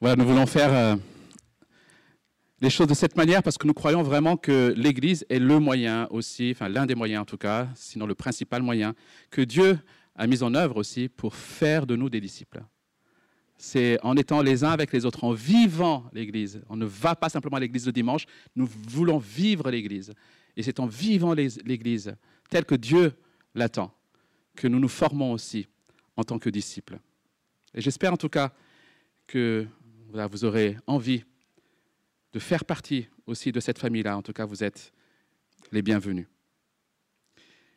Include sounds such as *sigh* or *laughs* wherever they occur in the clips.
Voilà, nous voulons faire euh, les choses de cette manière parce que nous croyons vraiment que l'Église est le moyen aussi, enfin l'un des moyens en tout cas, sinon le principal moyen, que Dieu a mis en œuvre aussi pour faire de nous des disciples. C'est en étant les uns avec les autres, en vivant l'Église. On ne va pas simplement à l'Église le dimanche, nous voulons vivre l'Église. Et c'est en vivant l'Église telle que Dieu l'attend que nous nous formons aussi en tant que disciples. Et j'espère en tout cas que vous aurez envie de faire partie aussi de cette famille-là. En tout cas, vous êtes les bienvenus.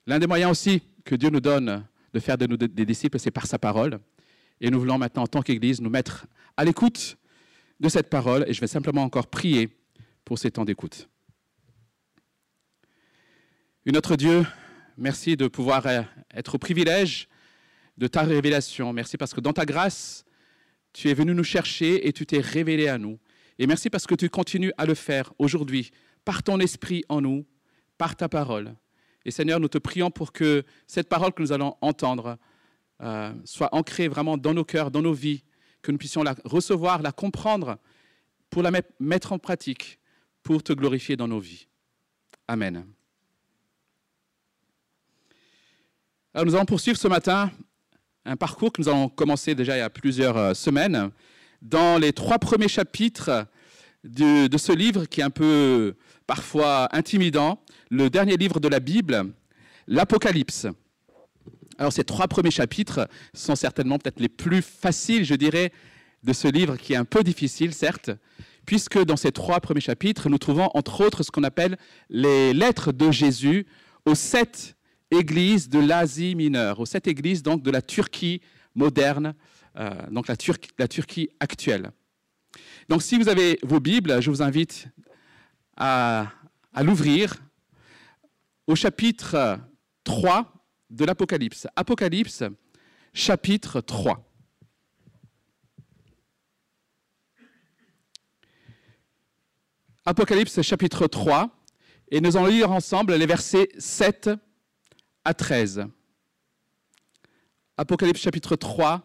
L'un des moyens aussi que Dieu nous donne de faire de nous des disciples, c'est par sa parole. Et nous voulons maintenant, en tant qu'Église, nous mettre à l'écoute de cette parole. Et je vais simplement encore prier pour ces temps d'écoute. Une autre Dieu, merci de pouvoir être au privilège de ta révélation. Merci parce que dans ta grâce, tu es venu nous chercher et tu t'es révélé à nous. Et merci parce que tu continues à le faire aujourd'hui, par ton esprit en nous, par ta parole. Et Seigneur, nous te prions pour que cette parole que nous allons entendre euh, soit ancrée vraiment dans nos cœurs, dans nos vies, que nous puissions la recevoir, la comprendre, pour la mettre en pratique, pour te glorifier dans nos vies. Amen. Alors nous allons poursuivre ce matin un parcours que nous avons commencé déjà il y a plusieurs euh, semaines, dans les trois premiers chapitres de, de, ce livre qui est un peu parfois intimidant, le dernier livre de la Bible, l'Apocalypse. Alors ces trois premiers chapitres sont certainement peut-être les plus faciles, je dirais, de ce livre qui est un peu difficile, certes, puisque dans ces trois premiers chapitres, nous trouvons entre autres ce qu'on appelle les lettres de Jésus aux sept église de l'Asie mineure, aux sept églises donc de la Turquie moderne, euh, donc la, Turquie actuelle. Donc si vous avez vos Bibles, je vous invite à, à l'ouvrir au chapitre 3 de l'Apocalypse. Apocalypse, chapitre 3. Apocalypse chapitre 3, et nous allons lire ensemble les versets 7 à 13. Apocalypse chapitre 3,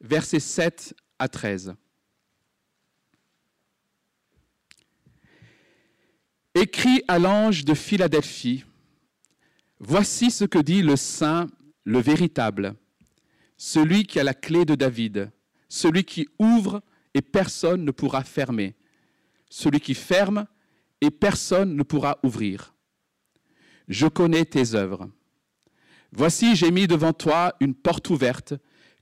versets 7 à 13. Écrit à l'ange de Philadelphie, Voici ce que dit le Saint, le véritable, celui qui a la clé de David, celui qui ouvre et personne ne pourra fermer, celui qui ferme et personne ne pourra ouvrir. Je connais tes œuvres Voici, j'ai mis devant toi une porte ouverte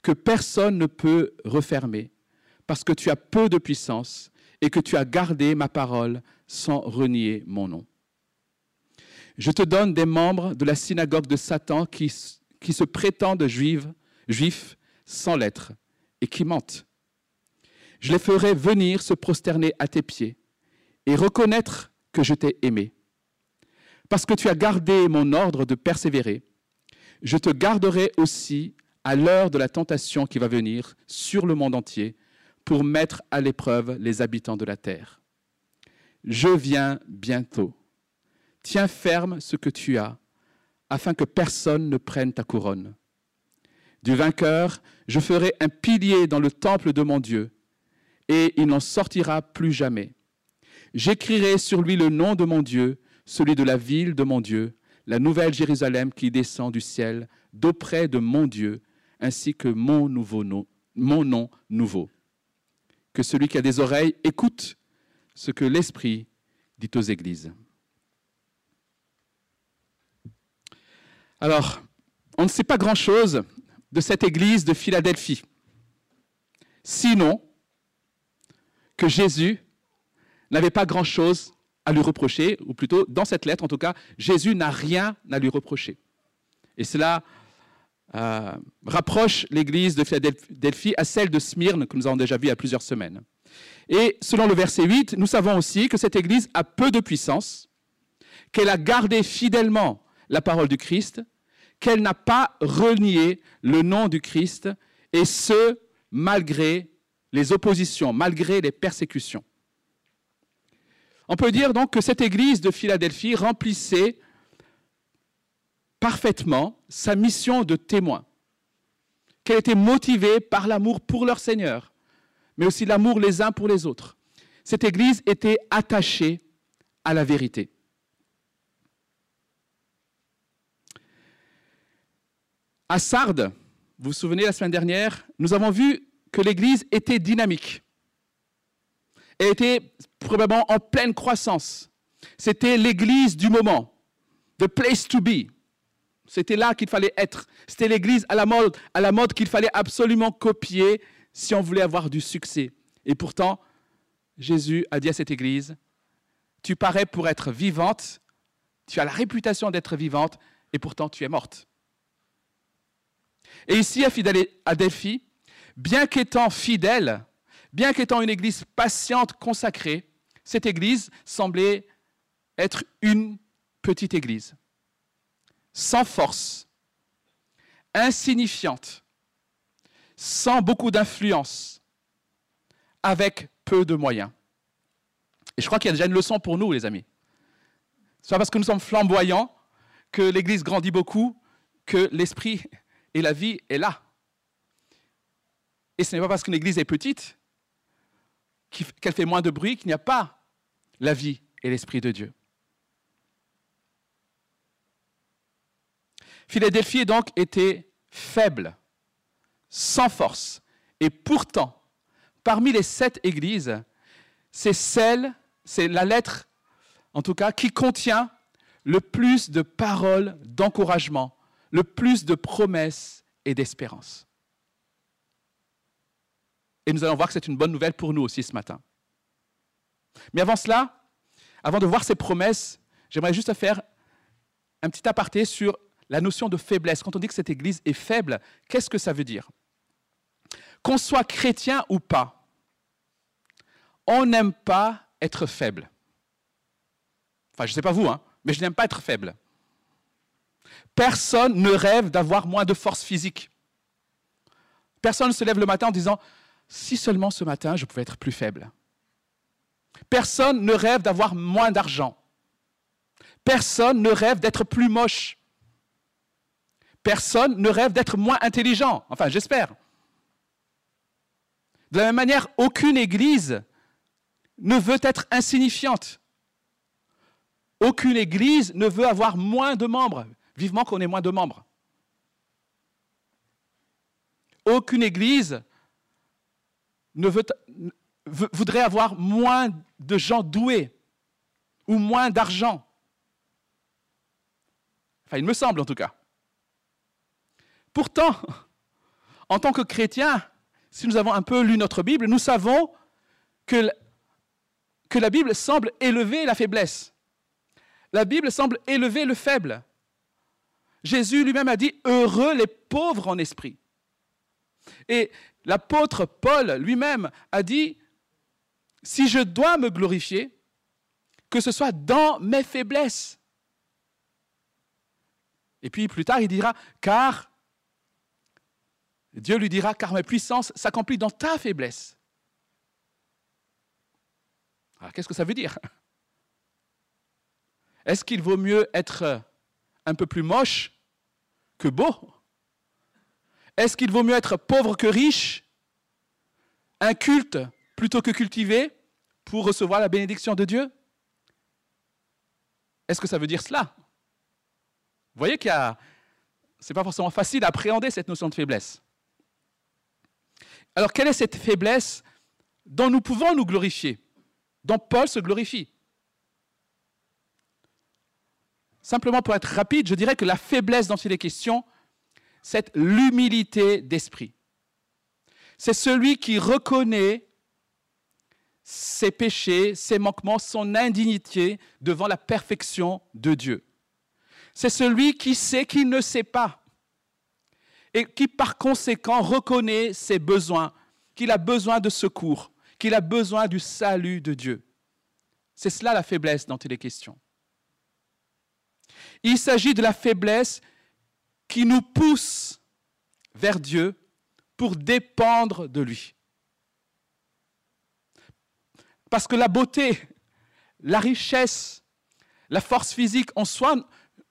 que personne ne peut refermer, parce que tu as peu de puissance et que tu as gardé ma parole sans renier mon nom. Je te donne des membres de la synagogue de Satan qui, se prétendent juifs, juifs sans lettres et qui mentent. Je les ferai venir se prosterner à tes pieds et reconnaître que je t'ai aimé. Parce que tu as gardé mon ordre de persévérer, je te garderai aussi à l'heure de la tentation qui va venir sur le monde entier pour mettre à l'épreuve les habitants de la terre. Je viens bientôt. Tiens ferme ce que tu as, afin que personne ne prenne ta couronne. Du vainqueur, je ferai un pilier dans le temple de mon Dieu, et il n'en sortira plus jamais. J'écrirai sur lui le nom de mon Dieu, celui de la ville de mon Dieu, la nouvelle Jérusalem qui descend du ciel d'auprès de mon Dieu, ainsi que mon, nouveau nom, mon nom nouveau. Que celui qui a des oreilles écoute ce que l'Esprit dit aux églises. Alors, on ne sait pas grand-chose de cette église de Philadelphie, sinon que Jésus n'avait pas grand-chose à lui reprocher, ou plutôt dans cette lettre en tout cas, Jésus n'a rien à lui reprocher. Et cela euh, rapproche l'église de Philadelphie à celle de Smyrne que nous avons déjà vu il y a plusieurs semaines. Et selon le verset 8, nous savons aussi que cette église a peu de puissance, qu'elle a gardé fidèlement la parole du Christ, qu'elle n'a pas renié le nom du Christ, et ce, malgré les oppositions, malgré les persécutions. On peut dire donc que cette église de Philadelphie remplissait parfaitement sa mission de témoin, qu'elle était motivée par l'amour pour leur Seigneur, mais aussi l'amour les uns pour les autres. Cette Église était attachée à la vérité. À Sardes, vous vous souvenez la semaine dernière, nous avons vu que l'Église était dynamique était probablement en pleine croissance. C'était l'Église du moment, the place to be. C'était là qu'il fallait être. C'était l'Église à la mode, à la mode qu'il fallait absolument copier si on voulait avoir du succès. Et pourtant, Jésus a dit à cette Église, tu parais pour être vivante, tu as la réputation d'être vivante, et pourtant tu es morte. Et ici, à Philadelphie, bien qu'étant fidèle, bien qu'étant une église patiente, consacrée, cette église semblait être une petite église, sans force, insignifiante, sans beaucoup d'influence, avec peu de moyens. Et je crois qu'il y a déjà une leçon pour nous, les amis. Ce n'est pas parce que nous sommes flamboyants que l'Église grandit beaucoup, que l'esprit *laughs* et la vie est là. Et ce n'est pas parce qu'une Église est petite qu'elle fait moins de bruit qu'il n'y a pas la vie et l'esprit de Dieu. Philadelphie donc était faible, sans force, et pourtant, parmi les sept églises, c'est celle, c'est la lettre, en tout cas, qui contient le plus de paroles d'encouragement, le plus de promesses et d'espérance. Et nous allons voir que c'est une bonne nouvelle pour nous aussi ce matin. Mais avant cela, avant de voir ces promesses, j'aimerais juste faire un petit aparté sur la notion de faiblesse. Quand on dit que cette Église est faible, qu'est-ce que ça veut dire? Qu'on soit chrétien ou pas, on n'aime pas être faible. Enfin, je ne sais pas vous, hein, mais je n'aime pas être faible. Personne ne rêve d'avoir moins de force physique. Personne ne se lève le matin en disant si seulement ce matin je pouvais être plus faible. Personne ne rêve d'avoir moins d'argent. Personne ne rêve d'être plus moche. Personne ne rêve d'être moins intelligent. Enfin, j'espère. De la même manière, aucune église ne veut être insignifiante. Aucune église ne veut avoir moins de membres. Vivement qu'on ait moins de membres. Aucune église ne voudrait avoir moins de gens doués ou moins d'argent. Enfin, il me semble en tout cas. Pourtant, *laughs* en tant que chrétiens, si nous avons un peu lu notre Bible, nous savons que, que la Bible semble élever la faiblesse. La Bible semble élever le faible. Jésus lui-même a dit, heureux les pauvres en esprit. Et l'apôtre Paul lui-même a dit, si je dois me glorifier, que ce soit dans mes faiblesses. Et puis plus tard, il dira, car, Dieu lui dira, car ma puissance s'accomplit dans ta faiblesse. Alors qu'est-ce que ça veut dire? Est-ce qu'il vaut mieux être un peu plus moche que beau? Est-ce qu'il vaut mieux être pauvre que riche? Inculte plutôt que cultivé pour recevoir la bénédiction de Dieu? Est-ce que ça veut dire cela? Vous voyez qu'il a... Ce n'est pas forcément facile d'appréhender cette notion de faiblesse. Alors, quelle est cette faiblesse dont nous pouvons nous glorifier Dont Paul se glorifie? Simplement pour être rapide, je dirais que la faiblesse dont il est question, c'est l'humilité d'esprit. C'est celui qui reconnaît ses péchés, ses manquements, son indignité devant la perfection de Dieu. C'est celui qui sait qu'il ne sait pas et qui par conséquent reconnaît ses besoins, qu'il a besoin de secours, qu'il a besoin du salut de Dieu. C'est cela la faiblesse dont il est question. Il s'agit de la faiblesse qui nous pousse vers Dieu pour dépendre de lui. Parce que la beauté, la richesse, la force physique en soi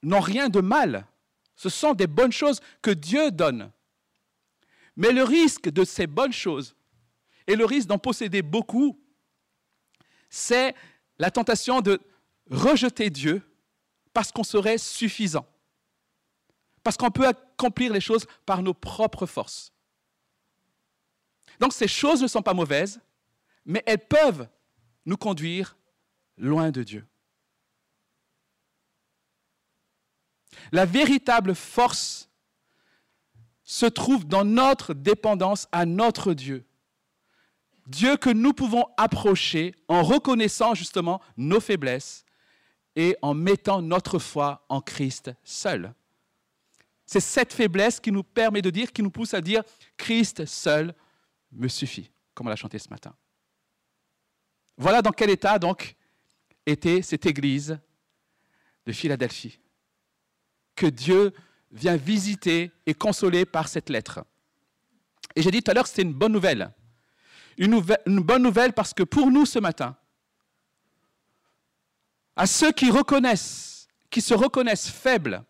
n'ont rien de mal. Ce sont des bonnes choses que Dieu donne. Mais le risque de ces bonnes choses et le risque d'en posséder beaucoup, c'est la tentation de rejeter Dieu parce qu'on serait suffisant, parce qu'on peut accomplir les choses par nos propres forces. Donc ces choses ne sont pas mauvaises, mais elles peuvent nous conduire loin de Dieu. La véritable force se trouve dans notre dépendance à notre Dieu. Dieu que nous pouvons approcher en reconnaissant justement nos faiblesses et en mettant notre foi en Christ seul. C'est cette faiblesse qui nous permet de dire, qui nous pousse à dire, Christ seul me suffit, comme on l'a chanté ce matin. Voilà dans quel état donc était cette église de Philadelphie, que Dieu vient visiter et consoler par cette lettre. Et j'ai dit tout à l'heure que c'était une bonne nouvelle. Une, bonne nouvelle parce que pour nous ce matin, à ceux qui reconnaissent, qui se reconnaissent faibles,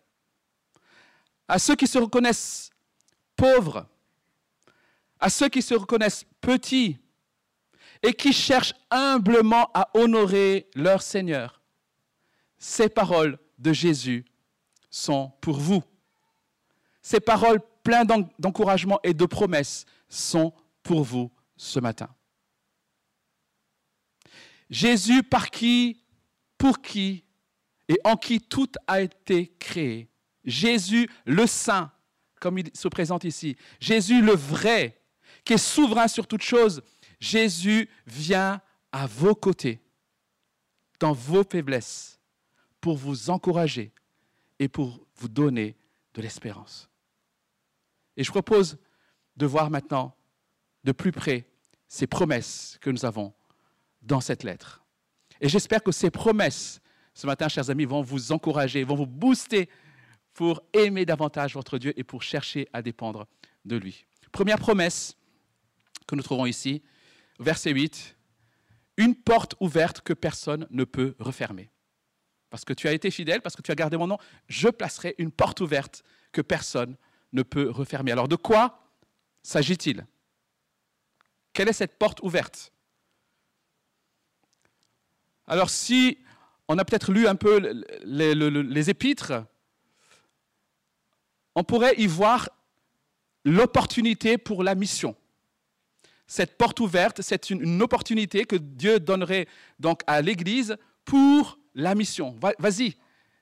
à ceux qui se reconnaissent pauvres, à ceux qui se reconnaissent petits et qui cherchent humblement à honorer leur Seigneur, ces paroles de Jésus sont pour vous. Ces paroles pleines d'encouragement et de promesses sont pour vous ce matin. Jésus par qui, pour qui et en qui tout a été créé. Jésus le Saint, comme il se présente ici. Jésus le vrai, qui est souverain sur toute chose. Jésus vient à vos côtés, dans vos faiblesses, pour vous encourager et pour vous donner de l'espérance. Et je propose de voir maintenant de plus près ces promesses que nous avons dans cette lettre. Et j'espère que ces promesses, ce matin, chers amis, vont vous encourager, vont vous booster pour aimer davantage votre Dieu et pour chercher à dépendre de lui. Première promesse que nous trouvons ici, verset 8, une porte ouverte que personne ne peut refermer. Parce que tu as été fidèle, parce que tu as gardé mon nom, je placerai une porte ouverte que personne ne peut refermer. Alors de quoi s'agit-il? Quelle est cette porte ouverte? Alors si on a peut-être lu un peu les, les, épîtres, on pourrait y voir l'opportunité pour la mission. Cette porte ouverte, c'est une, opportunité que Dieu donnerait donc à l'Église pour la mission. Vas-y,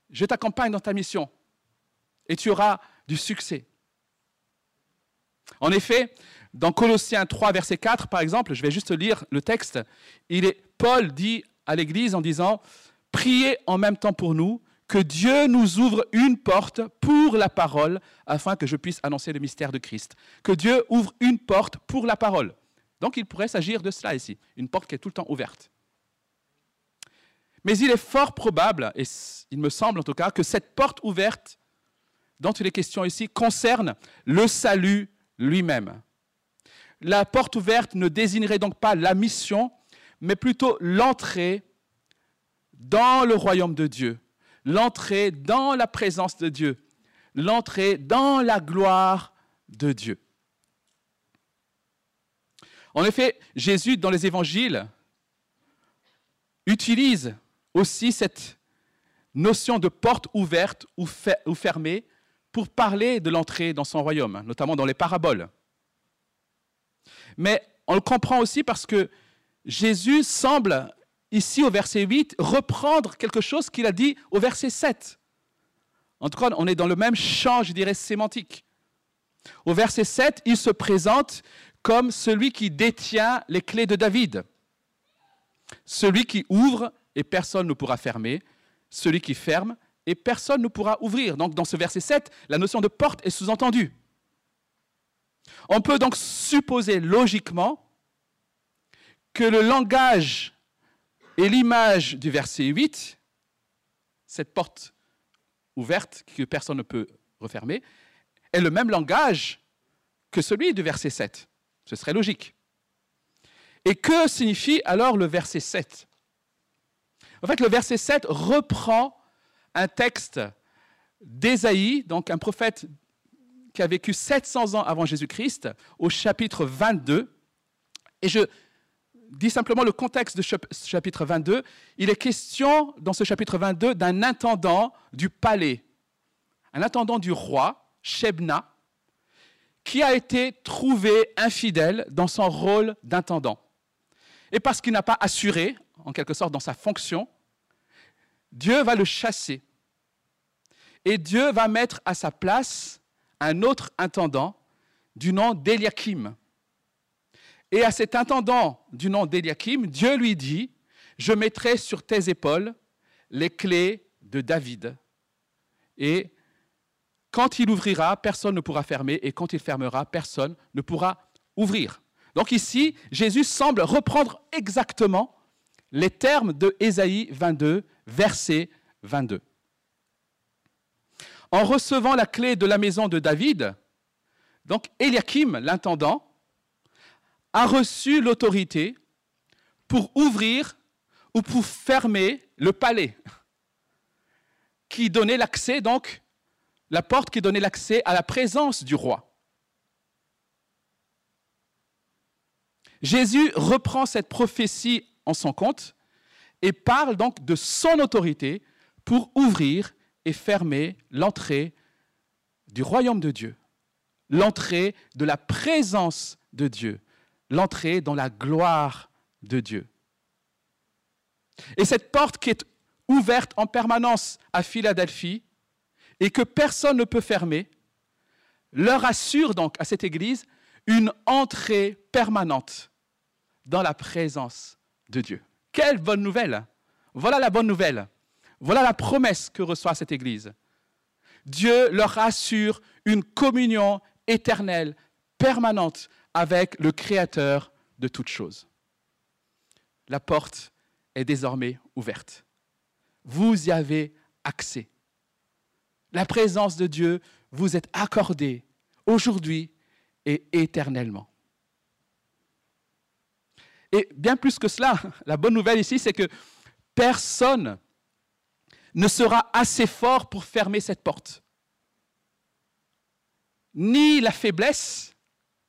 je t'accompagne dans ta mission et tu auras du succès. En effet, dans Colossiens 3, verset 4, par exemple, je vais juste lire le texte, Paul dit à l'Église en disant, Priez en même temps pour nous, que Dieu nous ouvre une porte pour la parole, afin que je puisse annoncer le mystère de Christ. Que Dieu ouvre une porte pour la parole. Donc il pourrait s'agir de cela ici, une porte qui est tout le temps ouverte. Mais il est fort probable, et il me semble en tout cas, que cette porte ouverte, dont il est question ici, concerne le salut lui-même. La porte ouverte ne désignerait donc pas la mission, mais plutôt l'entrée dans le royaume de Dieu, l'entrée dans la présence de Dieu, l'entrée dans la gloire de Dieu. En effet, Jésus, dans les évangiles, utilise aussi cette notion de porte ouverte ou, fermée pour parler de l'entrée dans son royaume, notamment dans les paraboles. Mais on le comprend aussi parce que Jésus semble, ici au verset 8, reprendre quelque chose qu'il a dit au verset 7. En tout cas, on est dans le même champ, je dirais, sémantique. Au verset 7, il se présente comme celui qui détient les clés de David, celui qui ouvre et personne ne pourra fermer, celui qui ferme et personne ne pourra ouvrir. Donc dans ce verset 7, la notion de porte est sous-entendue. On peut donc supposer logiquement que le langage et l'image du verset 8, cette porte ouverte que personne ne peut refermer, est le même langage que celui du verset 7. Ce serait logique. Et que signifie alors le verset 7 En fait, le verset 7 reprend un texte d'Ésaïe, donc un prophète qui a vécu 700 ans avant Jésus-Christ, au chapitre 22. Et je dis simplement le contexte de ce chapitre 22. Il est question dans ce chapitre 22 d'un intendant du palais, un intendant du roi, Shebna, qui a été trouvé infidèle dans son rôle d'intendant. Et parce qu'il n'a pas assuré, en quelque sorte, dans sa fonction, Dieu va le chasser. Et Dieu va mettre à sa place un autre intendant du nom d'Eliakim. Et à cet intendant du nom d'Eliakim, Dieu lui dit, je mettrai sur tes épaules les clés de David. Et quand il ouvrira, personne ne pourra fermer, et quand il fermera, personne ne pourra ouvrir. Donc ici, Jésus semble reprendre exactement les termes de Ésaïe 22, verset 22. En recevant la clé de la maison de David, donc Eliakim, l'intendant, a reçu l'autorité pour ouvrir ou pour fermer le palais, qui donnait l'accès, donc, la porte qui donnait l'accès à la présence du roi. Jésus reprend cette prophétie en son compte et parle donc de son autorité pour ouvrir et fermer l'entrée du royaume de Dieu, l'entrée de la présence de Dieu, l'entrée dans la gloire de Dieu. Et cette porte qui est ouverte en permanence à Philadelphie et que personne ne peut fermer, leur assure donc à cette Église une entrée permanente dans la présence de Dieu. Quelle bonne nouvelle Voilà la bonne nouvelle. Voilà la promesse que reçoit cette Église. Dieu leur assure une communion éternelle, permanente avec le Créateur de toutes choses. La porte est désormais ouverte. Vous y avez accès. La présence de Dieu vous est accordée aujourd'hui et éternellement. Et bien plus que cela, *laughs* la bonne nouvelle ici, c'est que personne ne sera assez fort pour fermer cette porte. Ni la faiblesse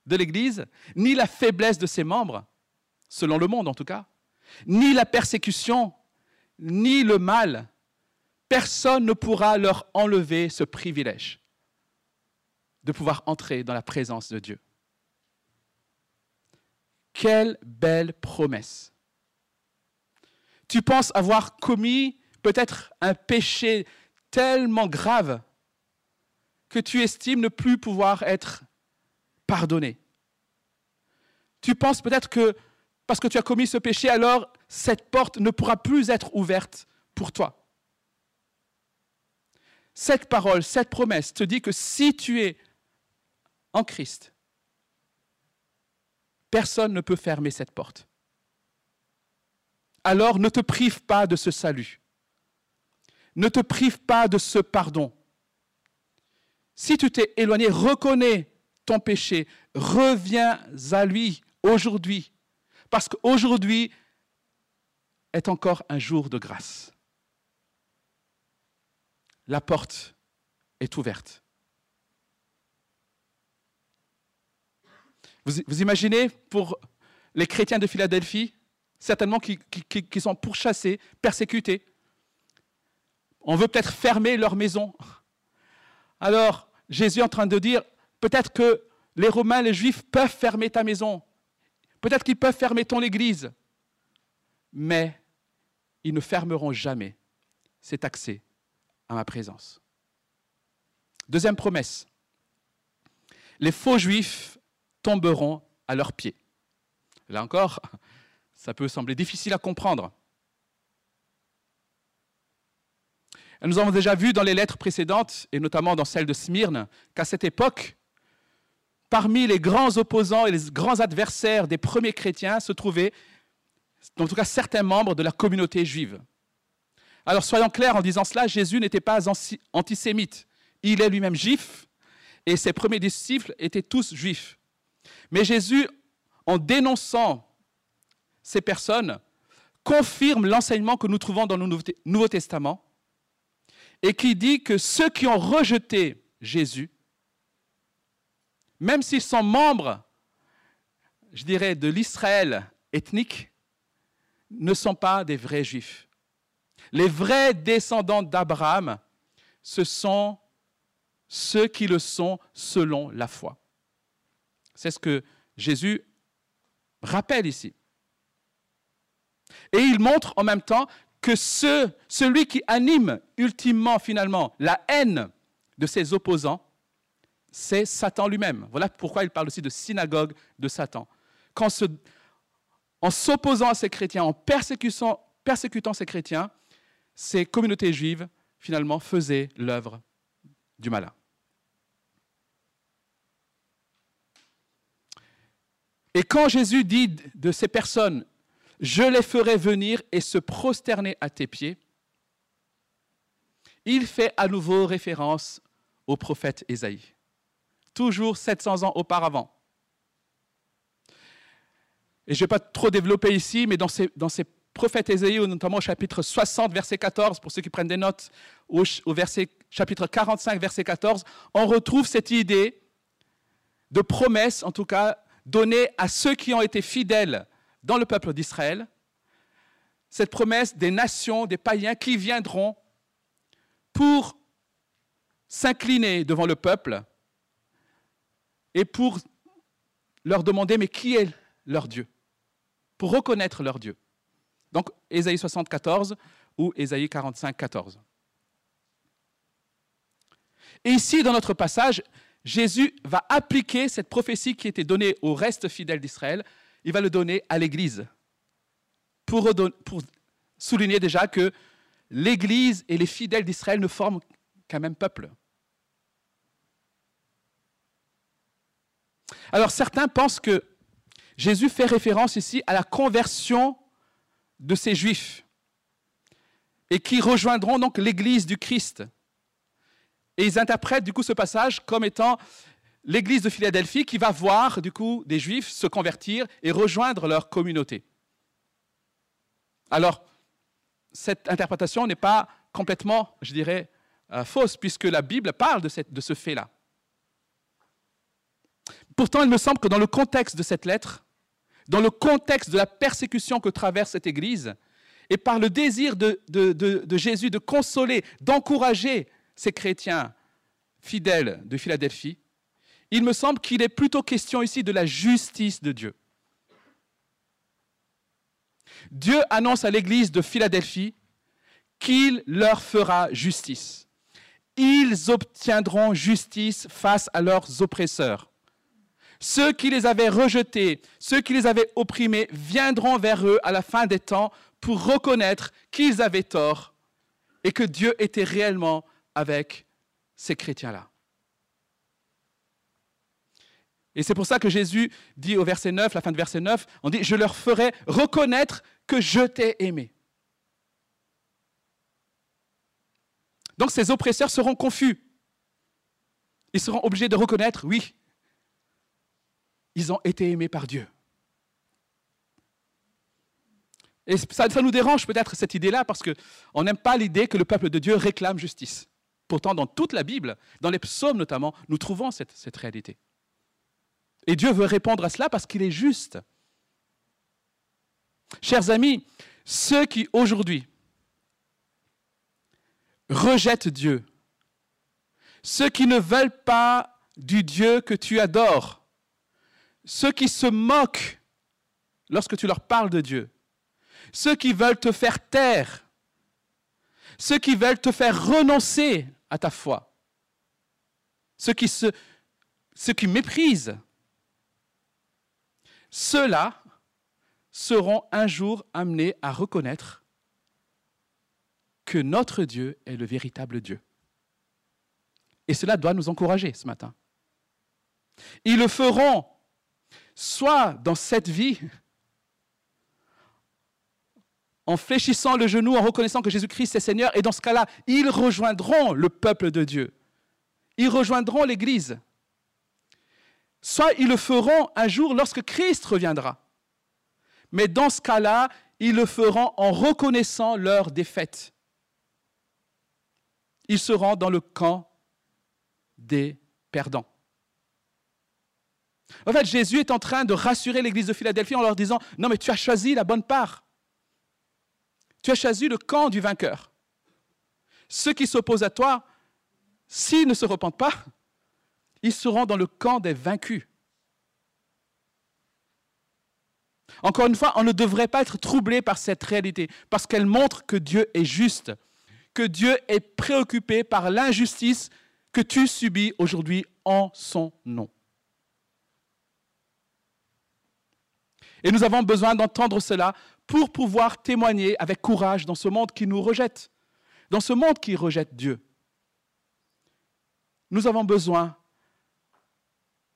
de l'Église, ni la faiblesse de ses membres, selon le monde en tout cas, ni la persécution, ni le mal, personne ne pourra leur enlever ce privilège de pouvoir entrer dans la présence de Dieu. Quelle belle promesse. Tu penses avoir commis peut-être un péché tellement grave que tu estimes ne plus pouvoir être pardonné. Tu penses peut-être que parce que tu as commis ce péché, alors cette porte ne pourra plus être ouverte pour toi. Cette parole, cette promesse te dit que si tu es en Christ, personne ne peut fermer cette porte. Alors ne te prive pas de ce salut. Ne te prive pas de ce pardon. Si tu t'es éloigné, reconnais ton péché, reviens à lui aujourd'hui, parce qu'aujourd'hui est encore un jour de grâce. La porte est ouverte. Vous, imaginez pour les chrétiens de Philadelphie, certainement qui, qui sont pourchassés, persécutés. On veut peut-être fermer leur maison. Alors, Jésus est en train de dire, peut-être que les Romains, les Juifs peuvent fermer ta maison. Peut-être qu'ils peuvent fermer ton église. Mais ils ne fermeront jamais cet accès à ma présence. Deuxième promesse. Les faux juifs tomberont à leurs pieds. Là encore, *laughs* ça peut sembler difficile à comprendre. Nous avons déjà vu dans les lettres précédentes, et notamment dans celle de Smyrne, qu'à cette époque, parmi les grands opposants et les grands adversaires des premiers chrétiens se trouvaient, en tout cas certains membres de la communauté juive. Alors soyons clairs en disant cela, Jésus n'était pas antisémite. Il est lui-même juif, et ses premiers disciples étaient tous juifs. Mais Jésus, en dénonçant ces personnes, confirme l'enseignement que nous trouvons dans le Nouveau Testament, et qui dit que ceux qui ont rejeté Jésus, même s'ils sont membres je dirais, de l'Israël ethnique ne sont pas des vrais juifs. Les vrais descendants d'Abraham, ce sont ceux qui le sont selon la foi. C'est ce que Jésus rappelle ici. Et il montre en même temps que ce, celui qui anime ultimement, finalement, la haine de ses opposants, c'est Satan lui-même. Voilà pourquoi il parle aussi de synagogue de Satan. Quand en s'opposant à ces chrétiens, en persécutant ces chrétiens, ces communautés juives, finalement, faisaient l'œuvre du malin. Et quand Jésus dit de ces personnes, je les ferai venir et se prosterner à tes pieds, il fait à nouveau référence au prophète Ésaïe, toujours 700 ans auparavant. Et je ne vais pas trop développer ici, mais dans ces, dans ces prophètes Ésaïe, notamment au chapitre 60, verset 14, pour ceux qui prennent des notes, au, chapitre 45, verset 14, on retrouve cette idée de promesse, en tout cas, donnée à ceux qui ont été fidèles dans le peuple d'Israël, cette promesse des nations, des païens qui viendront pour s'incliner devant le peuple et pour leur demander, mais qui est leur Dieu? Pour reconnaître leur Dieu. Donc, Ésaïe 74 ou Ésaïe 45, 14. Et ici, dans notre passage, Jésus va appliquer cette prophétie qui était donnée au reste fidèle d'Israël, il va le donner à l'Église. Pour, souligner déjà que l'Église et les fidèles d'Israël ne forment qu'un même peuple. Alors certains pensent que Jésus fait référence ici à la conversion de ces Juifs et qui rejoindront donc l'Église du Christ. Et ils interprètent du coup ce passage comme étant l'église de Philadelphie qui va voir du coup des juifs se convertir et rejoindre leur communauté. Alors, cette interprétation n'est pas complètement, je dirais, euh, fausse, puisque la Bible parle de, de ce fait-là. Pourtant, il me semble que dans le contexte de cette lettre, dans le contexte de la persécution que traverse cette Église, et par le désir de, Jésus de consoler, d'encourager ces chrétiens fidèles de Philadelphie, il me semble qu'il est plutôt question ici de la justice de Dieu. Dieu annonce à l'église de Philadelphie qu'il leur fera justice. Ils obtiendront justice face à leurs oppresseurs. Ceux qui les avaient rejetés, ceux qui les avaient opprimés, viendront vers eux à la fin des temps pour reconnaître qu'ils avaient tort et que Dieu était réellement avec ces chrétiens-là. Et c'est pour ça que Jésus dit au verset 9, la fin de verset 9, on dit, je leur ferai reconnaître que je t'ai aimé. Donc ces oppresseurs seront confus. Ils seront obligés de reconnaître, oui, ils ont été aimés par Dieu. Et ça, nous dérange peut-être cette idée-là parce qu'on n'aime pas l'idée que le peuple de Dieu réclame justice. Pourtant, dans toute la Bible, dans les psaumes notamment, nous trouvons cette réalité. Et Dieu veut répondre à cela parce qu'il est juste. Chers amis, ceux qui aujourd'hui rejettent Dieu, ceux qui ne veulent pas du Dieu que tu adores, ceux qui se moquent lorsque tu leur parles de Dieu, ceux qui veulent te faire taire, ceux qui veulent te faire renoncer à ta foi, ceux qui, ceux méprisent. Ceux-là seront un jour amenés à reconnaître que notre Dieu est le véritable Dieu. Et cela doit nous encourager ce matin. Ils le feront soit dans cette vie, en fléchissant le genou, en reconnaissant que Jésus-Christ est Seigneur, et dans ce cas-là, ils rejoindront le peuple de Dieu. Ils rejoindront l'Église soit ils le feront un jour lorsque Christ reviendra. Mais dans ce cas-là, ils le feront en reconnaissant leur défaite. Ils seront dans le camp des perdants. En fait, Jésus est en train de rassurer l'église de Philadelphie en leur disant, non mais tu as choisi la bonne part. Tu as choisi le camp du vainqueur. Ceux qui s'opposent à toi, s'ils ne se repentent pas, ils seront dans le camp des vaincus. Encore une fois, on ne devrait pas être troublé par cette réalité, parce qu'elle montre que Dieu est juste, que Dieu est préoccupé par l'injustice que tu subis aujourd'hui en son nom. Et nous avons besoin d'entendre cela pour pouvoir témoigner avec courage dans ce monde qui nous rejette, dans ce monde qui rejette Dieu. Nous avons besoin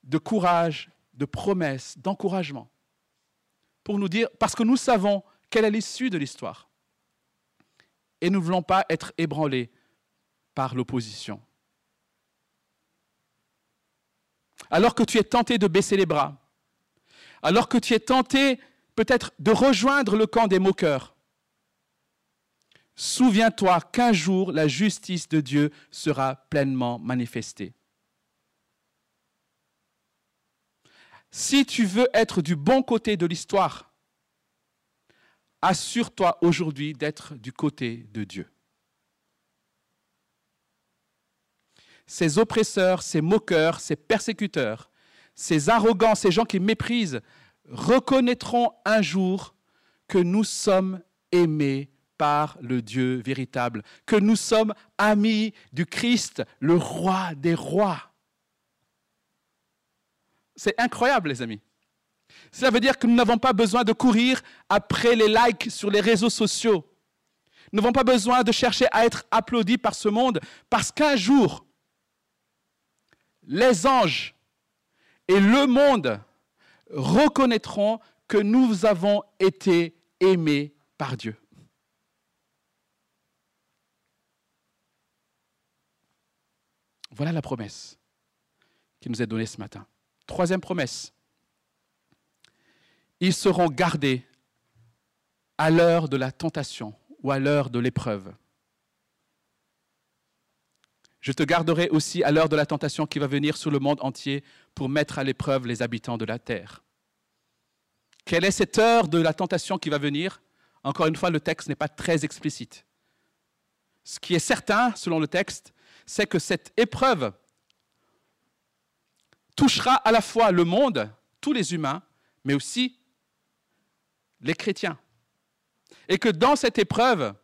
de courage, de promesses, d'encouragement pour nous dire, parce que nous savons quelle est l'issue de l'histoire. Et nous ne voulons pas être ébranlés par l'opposition. Alors que tu es tenté de baisser les bras, alors que tu es tenté peut-être de rejoindre le camp des moqueurs, souviens-toi qu'un jour la justice de Dieu sera pleinement manifestée. Si tu veux être du bon côté de l'histoire, assure-toi aujourd'hui d'être du côté de Dieu. Ces oppresseurs, ces moqueurs, ces persécuteurs, ces arrogants, ces gens qui méprisent, reconnaîtront un jour que nous sommes aimés par le Dieu véritable, que nous sommes amis du Christ, le roi des rois. C'est incroyable, les amis. Cela veut dire que nous n'avons pas besoin de courir après les likes sur les réseaux sociaux. Nous n'avons pas besoin de chercher à être applaudis par ce monde, parce qu'un jour, les anges et le monde reconnaîtront que nous avons été aimés par Dieu. Voilà la promesse qui nous est donnée ce matin. Troisième promesse. Ils seront gardés à l'heure de la tentation ou à l'heure de l'épreuve. Je te garderai aussi à l'heure de la tentation qui va venir sur le monde entier pour mettre à l'épreuve les habitants de la terre. Quelle est cette heure de la tentation qui va venir? Encore une fois, le texte n'est pas très explicite. Ce qui est certain, selon le texte, c'est que cette épreuve touchera à la fois le monde, tous les humains, mais aussi les chrétiens. Et que dans cette épreuve,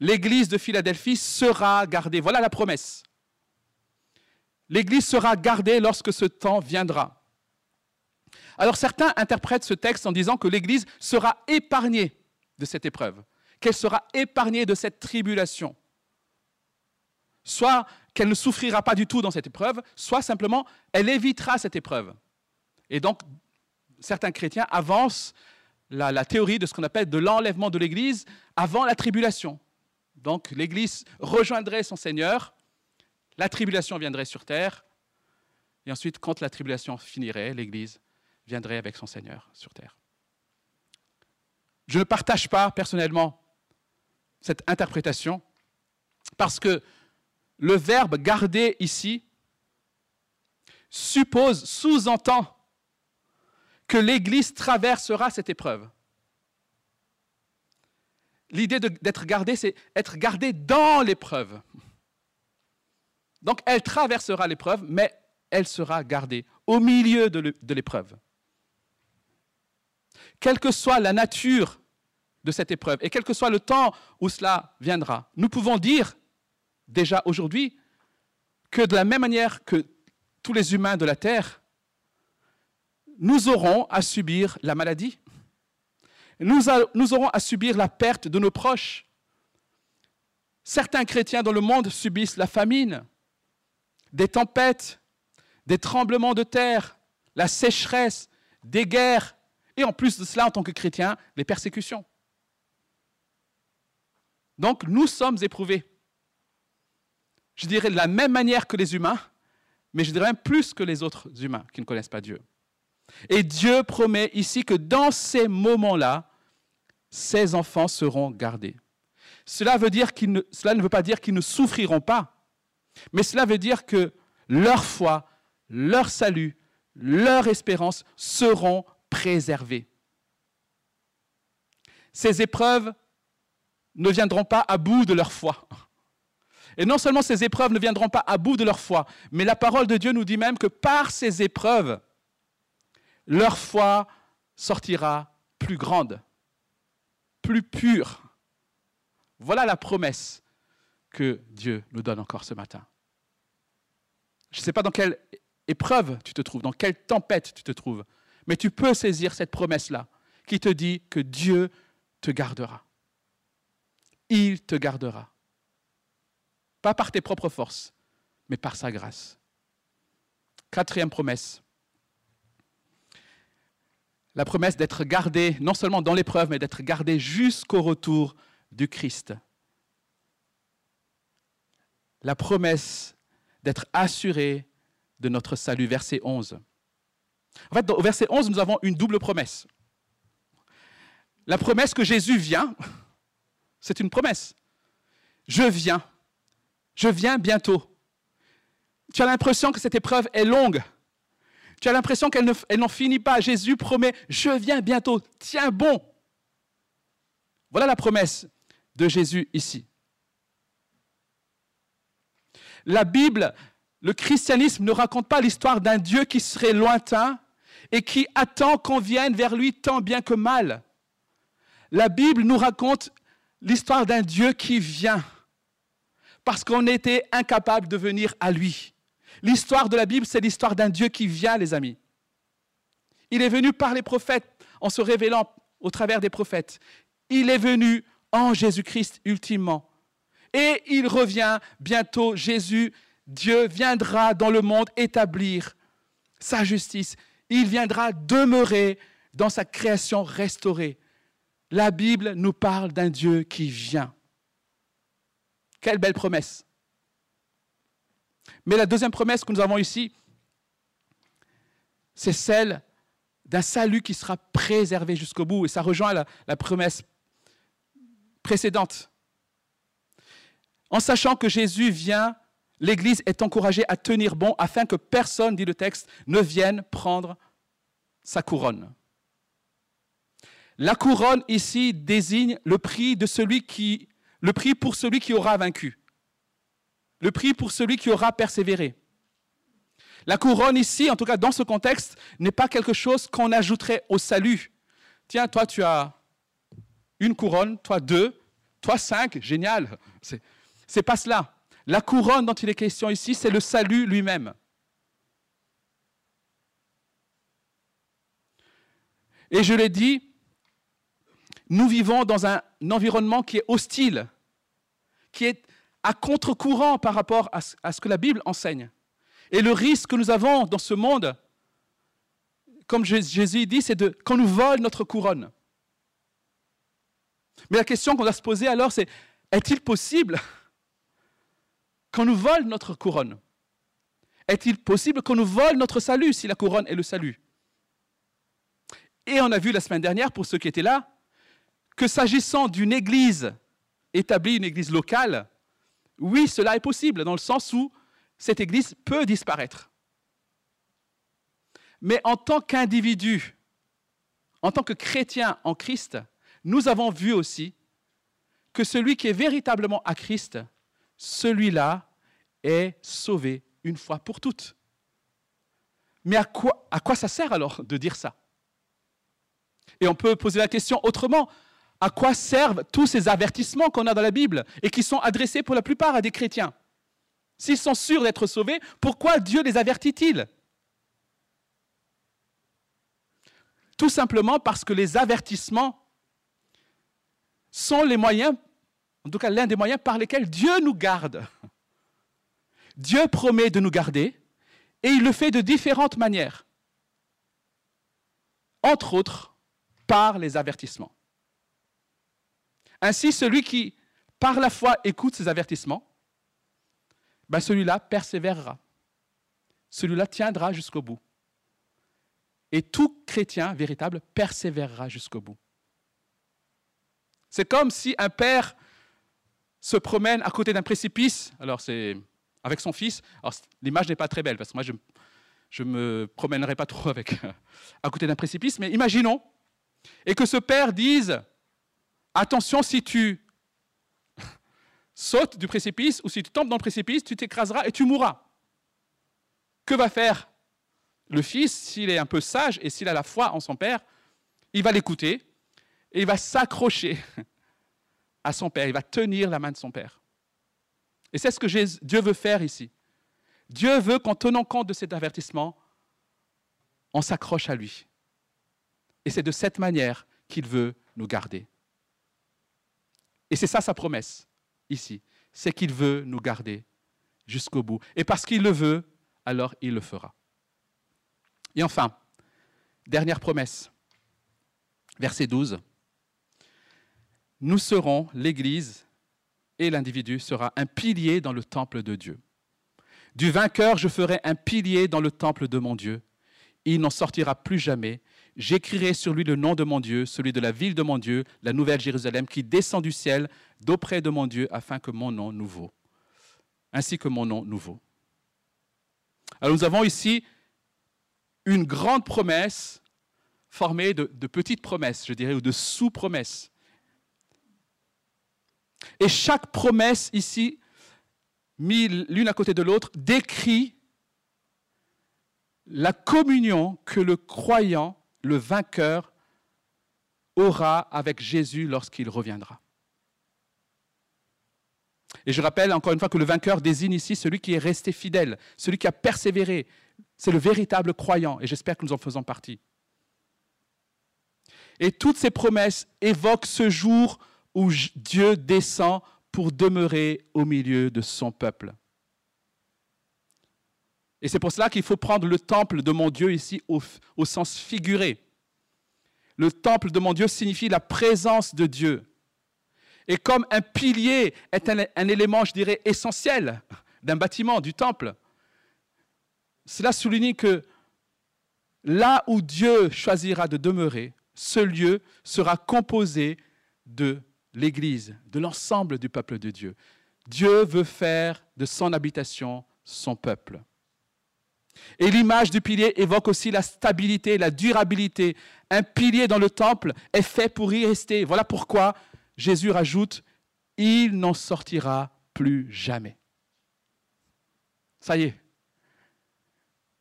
l'Église de Philadelphie sera gardée. Voilà la promesse. L'Église sera gardée lorsque ce temps viendra. Alors certains interprètent ce texte en disant que l'Église sera épargnée de cette épreuve, qu'elle sera épargnée de cette tribulation. Soit qu'elle ne souffrira pas du tout dans cette épreuve, soit simplement elle évitera cette épreuve. Et donc, certains chrétiens avancent la, théorie de ce qu'on appelle de l'enlèvement de l'Église avant la tribulation. Donc l'Église rejoindrait son Seigneur, la tribulation viendrait sur terre, et ensuite, quand la tribulation finirait, l'Église viendrait avec son Seigneur sur terre. Je ne partage pas personnellement cette interprétation, parce que le verbe garder ici suppose, sous-entend que l'Église traversera cette épreuve. L'idée d'être gardée, c'est être gardée dans l'épreuve. Donc elle traversera l'épreuve, mais elle sera gardée au milieu de l'épreuve. Quelle que soit la nature de cette épreuve et quel que soit le temps où cela viendra, nous pouvons dire déjà aujourd'hui que de la même manière que tous les humains de la Terre, nous aurons à subir la maladie. Nous, aurons à subir la perte de nos proches. Certains chrétiens dans le monde subissent la famine, des tempêtes, des tremblements de terre, la sécheresse, des guerres, et en plus de cela, en tant que chrétiens, les persécutions. Donc nous sommes éprouvés je dirais de la même manière que les humains, mais je dirais même plus que les autres humains qui ne connaissent pas Dieu. Et Dieu promet ici que dans ces moments-là, ses enfants seront gardés. Cela, ne, cela ne veut pas dire qu'ils ne souffriront pas, mais cela veut dire que leur foi, leur salut, leur espérance seront préservées. Ces épreuves ne viendront pas à bout de leur foi. Et non seulement ces épreuves ne viendront pas à bout de leur foi, mais la parole de Dieu nous dit même que par ces épreuves, leur foi sortira plus grande, plus pure. Voilà la promesse que Dieu nous donne encore ce matin. Je ne sais pas dans quelle épreuve tu te trouves, dans quelle tempête tu te trouves, mais tu peux saisir cette promesse-là qui te dit que Dieu te gardera. Il te gardera. Pas par tes propres forces, mais par sa grâce. Quatrième promesse. La promesse d'être gardé, non seulement dans l'épreuve, mais d'être gardé jusqu'au retour du Christ. La promesse d'être assuré de notre salut, verset 11. En fait, au verset 11, nous avons une double promesse. La promesse que Jésus vient, *laughs* c'est une promesse. Je viens. Je viens bientôt. Tu as l'impression que cette épreuve est longue. Tu as l'impression qu'elle n'en finit pas. Jésus promet, je viens bientôt. Tiens bon. Voilà la promesse de Jésus ici. La Bible, le christianisme ne raconte pas l'histoire d'un Dieu qui serait lointain et qui attend qu'on vienne vers lui tant bien que mal. La Bible nous raconte l'histoire d'un Dieu qui vient parce qu'on était incapable de venir à lui. L'histoire de la Bible, c'est l'histoire d'un Dieu qui vient, les amis. Il est venu par les prophètes en se révélant au travers des prophètes. Il est venu en Jésus-Christ ultimement. Et il revient bientôt. Jésus, Dieu viendra dans le monde établir sa justice. Il viendra demeurer dans sa création restaurée. La Bible nous parle d'un Dieu qui vient. Quelle belle promesse. Mais la deuxième promesse que nous avons ici, c'est celle d'un salut qui sera préservé jusqu'au bout. Et ça rejoint la, promesse précédente. En sachant que Jésus vient, l'Église est encouragée à tenir bon afin que personne, dit le texte, ne vienne prendre sa couronne. La couronne ici désigne le prix de celui qui, le prix pour celui qui aura vaincu, le prix pour celui qui aura persévéré. La couronne ici, en tout cas dans ce contexte, n'est pas quelque chose qu'on ajouterait au salut. Tiens, toi tu as une couronne, toi deux, toi cinq, génial. C'est, pas cela. La couronne dont il est question ici, c'est le salut lui-même. Et je l'ai dit, nous vivons dans un environnement qui est hostile, qui est à contre-courant par rapport à ce que la Bible enseigne. Et le risque que nous avons dans ce monde, comme Jésus dit, c'est de qu'on nous vole notre couronne. Mais la question qu'on doit se poser alors, c'est est-il possible *laughs* qu'on nous vole notre couronne? Est-il possible qu'on nous vole notre salut si la couronne est le salut? Et on a vu la semaine dernière, pour ceux qui étaient là, que s'agissant d'une église établie, une église locale, oui, cela est possible, dans le sens où cette église peut disparaître. Mais en tant qu'individu, en tant que chrétien en Christ, nous avons vu aussi que celui qui est véritablement à Christ, celui-là est sauvé une fois pour toutes. Mais à quoi, à quoi ça sert alors de dire ça? Et on peut poser la question autrement à quoi servent tous ces avertissements qu'on a dans la Bible et qui sont adressés pour la plupart à des chrétiens? S'ils sont sûrs d'être sauvés, pourquoi Dieu les avertit-il? Tout simplement parce que les avertissements sont les moyens, en tout cas l'un des moyens par lesquels Dieu nous garde. Dieu promet de nous garder et il le fait de différentes manières. Entre autres, par les avertissements. Ainsi, celui qui, par la foi, écoute ces avertissements, ben celui-là persévérera. Celui-là tiendra jusqu'au bout. Et tout chrétien véritable persévérera jusqu'au bout. C'est comme si un père se promène à côté d'un précipice, alors c'est avec son fils. Alors l'image n'est pas très belle parce que moi je, ne me promènerai pas trop avec, à côté d'un précipice, mais imaginons, et que ce père dise, attention, si tu sautes du précipice ou si tu tombes dans le précipice, tu t'écraseras et tu mourras. Que va faire le fils s'il est un peu sage et s'il a la foi en son père? Il va l'écouter et il va s'accrocher *laughs* à son père, il va tenir la main de son père. Et c'est ce que Dieu veut faire ici. Dieu veut qu'en tenant compte de cet avertissement, on s'accroche à lui. Et c'est de cette manière qu'il veut nous garder. Et c'est ça sa promesse ici, c'est qu'il veut nous garder jusqu'au bout. Et parce qu'il le veut, alors il le fera. Et enfin, dernière promesse, verset 12. Nous serons, l'Église et l'individu sera un pilier dans le temple de Dieu. Du vainqueur, je ferai un pilier dans le temple de mon Dieu. Il n'en sortira plus jamais. J'écrirai sur lui le nom de mon Dieu, celui de la ville de mon Dieu, la nouvelle Jérusalem, qui descend du ciel d'auprès de mon Dieu, afin que mon nom nouveau, ainsi que mon nom nouveau. Alors nous avons ici une grande promesse formée de, petites promesses, je dirais, ou de sous-promesses. Et chaque promesse ici mis l'une à côté de l'autre, décrit la communion que le croyant, le vainqueur, aura avec Jésus lorsqu'il reviendra. Et je rappelle encore une fois que le vainqueur désigne ici celui qui est resté fidèle, celui qui a persévéré. C'est le véritable croyant, et j'espère que nous en faisons partie. Et toutes ces promesses évoquent ce jour où Dieu descend pour demeurer au milieu de son peuple. Et c'est pour cela qu'il faut prendre le temple de mon Dieu ici au, sens figuré. Le temple de mon Dieu signifie la présence de Dieu. Et comme un pilier est un, élément, je dirais, essentiel d'un bâtiment, du temple, cela souligne que là où Dieu choisira de demeurer, ce lieu sera composé de l'Église, de l'ensemble du peuple de Dieu. Dieu veut faire de son habitation son peuple. Et l'image du pilier évoque aussi la stabilité, la durabilité. Un pilier dans le temple est fait pour y rester. Voilà pourquoi Jésus rajoute, il n'en sortira plus jamais. Ça y est,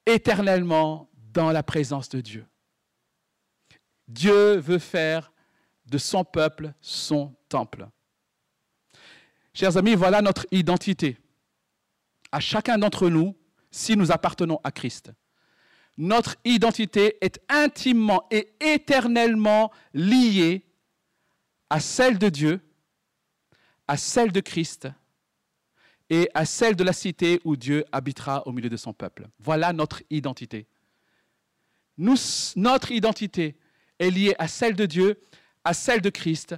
éternellement dans la présence de Dieu. Dieu veut faire de son peuple son temple. Chers amis, voilà notre identité. À chacun d'entre nous, si nous appartenons à Christ. Notre identité est intimement et éternellement liée à celle de Dieu, à celle de Christ et à celle de la cité où Dieu habitera au milieu de son peuple. Voilà notre identité. Notre identité est liée à celle de Dieu, à celle de Christ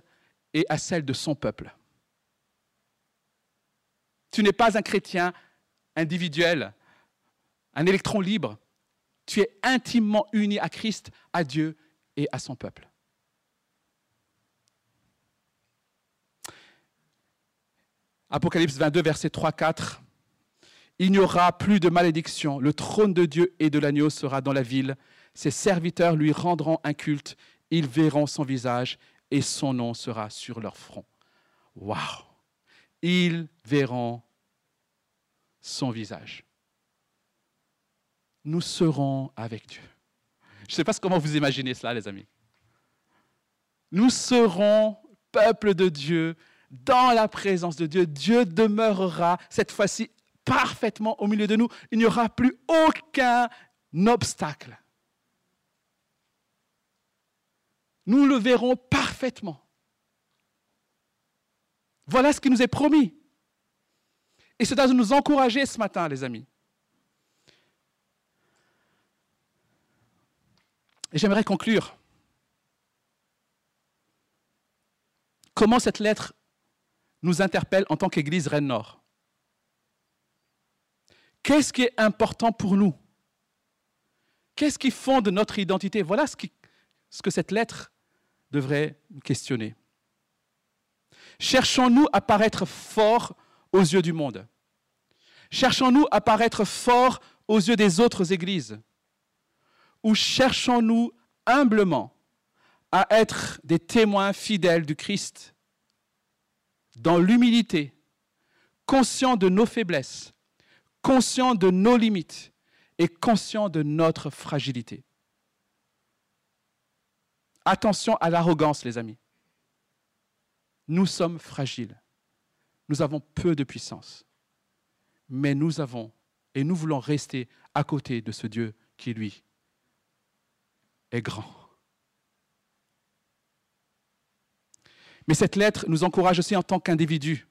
et à celle de son peuple. Tu n'es pas un chrétien individuel, un électron libre. Tu es intimement uni à Christ, à Dieu et à son peuple. Apocalypse 22, verset 3-4. Il n'y aura plus de malédiction. Le trône de Dieu et de l'agneau sera dans la ville. Ses serviteurs lui rendront un culte. Ils verront son visage et son nom sera sur leur front. Waouh! Ils verront son visage. Nous serons avec Dieu. Je ne sais pas comment vous imaginez cela, les amis. Nous serons peuple de Dieu, dans la présence de Dieu. Dieu demeurera cette fois-ci parfaitement au milieu de nous. Il n'y aura plus aucun obstacle. Nous le verrons parfaitement. Voilà ce qui nous est promis. Et c'est à nous encourager ce matin, les amis. Et j'aimerais conclure. Comment cette lettre nous interpelle en tant qu'Église Rennes Nord? Qu'est-ce qui est important pour nous? Qu'est-ce qui fonde notre identité? Voilà ce, ce que cette lettre devrait nous questionner. Cherchons-nous à paraître forts aux yeux du monde? Cherchons-nous à paraître forts aux yeux des autres églises? Ou cherchons-nous humblement à être des témoins fidèles du Christ, dans l'humilité, conscients de nos faiblesses, conscients de nos limites et conscients de notre fragilité Attention à l'arrogance, les amis. Nous sommes fragiles. Nous avons peu de puissance. Mais nous avons, et nous voulons rester à côté de ce Dieu qui, lui, est grand. Mais cette lettre nous encourage aussi en tant qu'individu.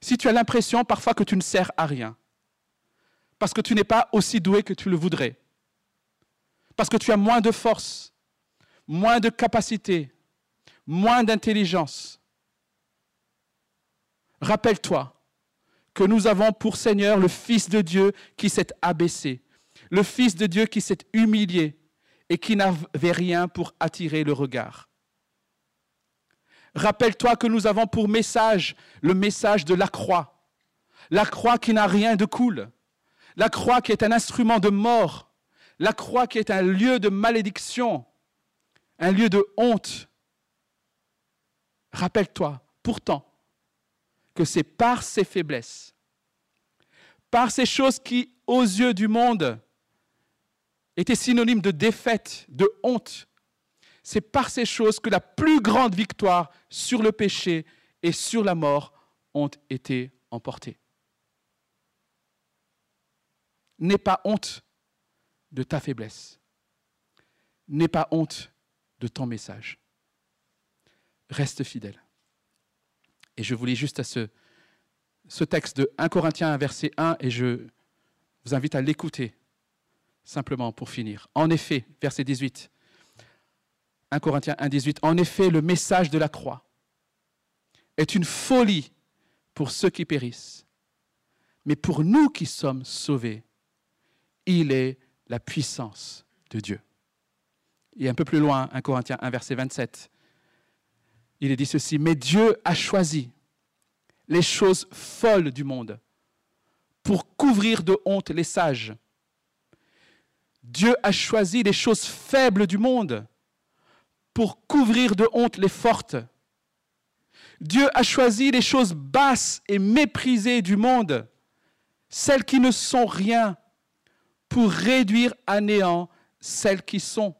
Si tu as l'impression parfois que tu ne sers à rien, parce que tu n'es pas aussi doué que tu le voudrais, parce que tu as moins de force, moins de capacité, moins d'intelligence. Rappelle-toi que nous avons pour Seigneur le Fils de Dieu qui s'est abaissé, le Fils de Dieu qui s'est humilié et qui n'avait rien pour attirer le regard. Rappelle-toi que nous avons pour message le message de la croix, la croix qui n'a rien de cool, la croix qui est un instrument de mort, la croix qui est un lieu de malédiction, un lieu de honte. Rappelle-toi pourtant que c'est par ces faiblesses, par ces choses qui, aux yeux du monde, étaient synonymes de défaite, de honte, c'est par ces choses que la plus grande victoire sur le péché et sur la mort ont été emportées. N'aie pas honte de ta faiblesse. N'aie pas honte de ton message. Reste fidèle. Et je vous lis juste à ce, ce texte de 1 Corinthiens, verset 1, et je vous invite à l'écouter, simplement pour finir. En effet, verset 18, 1 Corinthiens 1, 18, en effet, le message de la croix est une folie pour ceux qui périssent, mais pour nous qui sommes sauvés, il est la puissance de Dieu. Et un peu plus loin, 1 Corinthiens 1, verset 27, il est dit ceci, mais Dieu a choisi les choses folles du monde pour couvrir de honte les sages. Dieu a choisi les choses faibles du monde pour couvrir de honte les fortes. Dieu a choisi les choses basses et méprisées du monde, celles qui ne sont rien, pour réduire à néant celles qui sont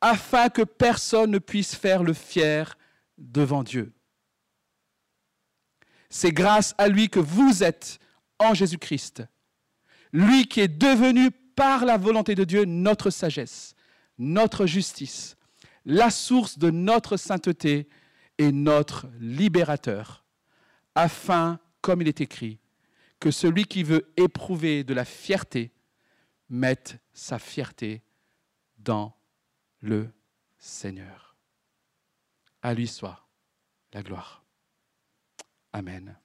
afin que personne ne puisse faire le fier devant Dieu. C'est grâce à lui que vous êtes en Jésus-Christ, lui qui est devenu par la volonté de Dieu notre sagesse, notre justice, la source de notre sainteté et notre libérateur, afin, comme il est écrit, que celui qui veut éprouver de la fierté mette sa fierté dans le Seigneur. À lui soit la gloire. Amen.